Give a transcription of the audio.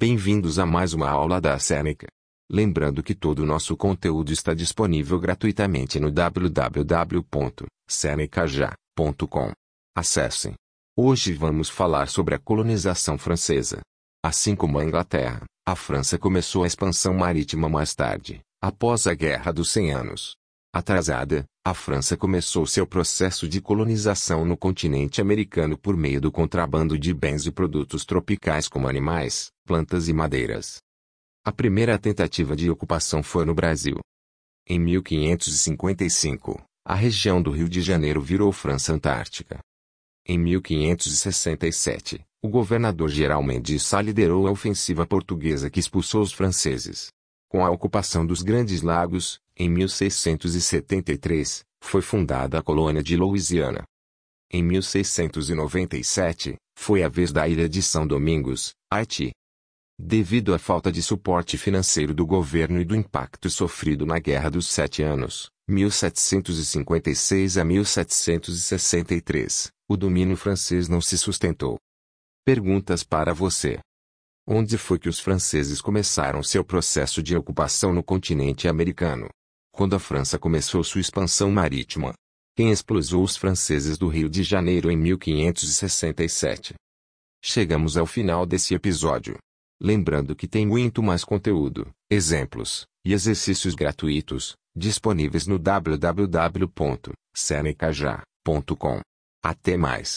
Bem-vindos a mais uma aula da Seneca. Lembrando que todo o nosso conteúdo está disponível gratuitamente no www.senecaja.com. Acessem. Hoje vamos falar sobre a colonização francesa. Assim como a Inglaterra, a França começou a expansão marítima mais tarde, após a Guerra dos Cem Anos. Atrasada, a França começou seu processo de colonização no continente americano por meio do contrabando de bens e produtos tropicais como animais, plantas e madeiras. A primeira tentativa de ocupação foi no Brasil. Em 1555, a região do Rio de Janeiro virou França Antártica. Em 1567, o governador-geral Mendes Sá liderou a ofensiva portuguesa que expulsou os franceses. Com a ocupação dos Grandes Lagos, em 1673, foi fundada a colônia de Louisiana. Em 1697, foi a vez da ilha de São Domingos, Haiti. Devido à falta de suporte financeiro do governo e do impacto sofrido na Guerra dos Sete Anos, 1756 a 1763, o domínio francês não se sustentou. Perguntas para você. Onde foi que os franceses começaram seu processo de ocupação no continente americano? Quando a França começou sua expansão marítima? Quem explosou os franceses do Rio de Janeiro em 1567? Chegamos ao final desse episódio. Lembrando que tem muito mais conteúdo, exemplos e exercícios gratuitos disponíveis no www.senecaja.com. Até mais.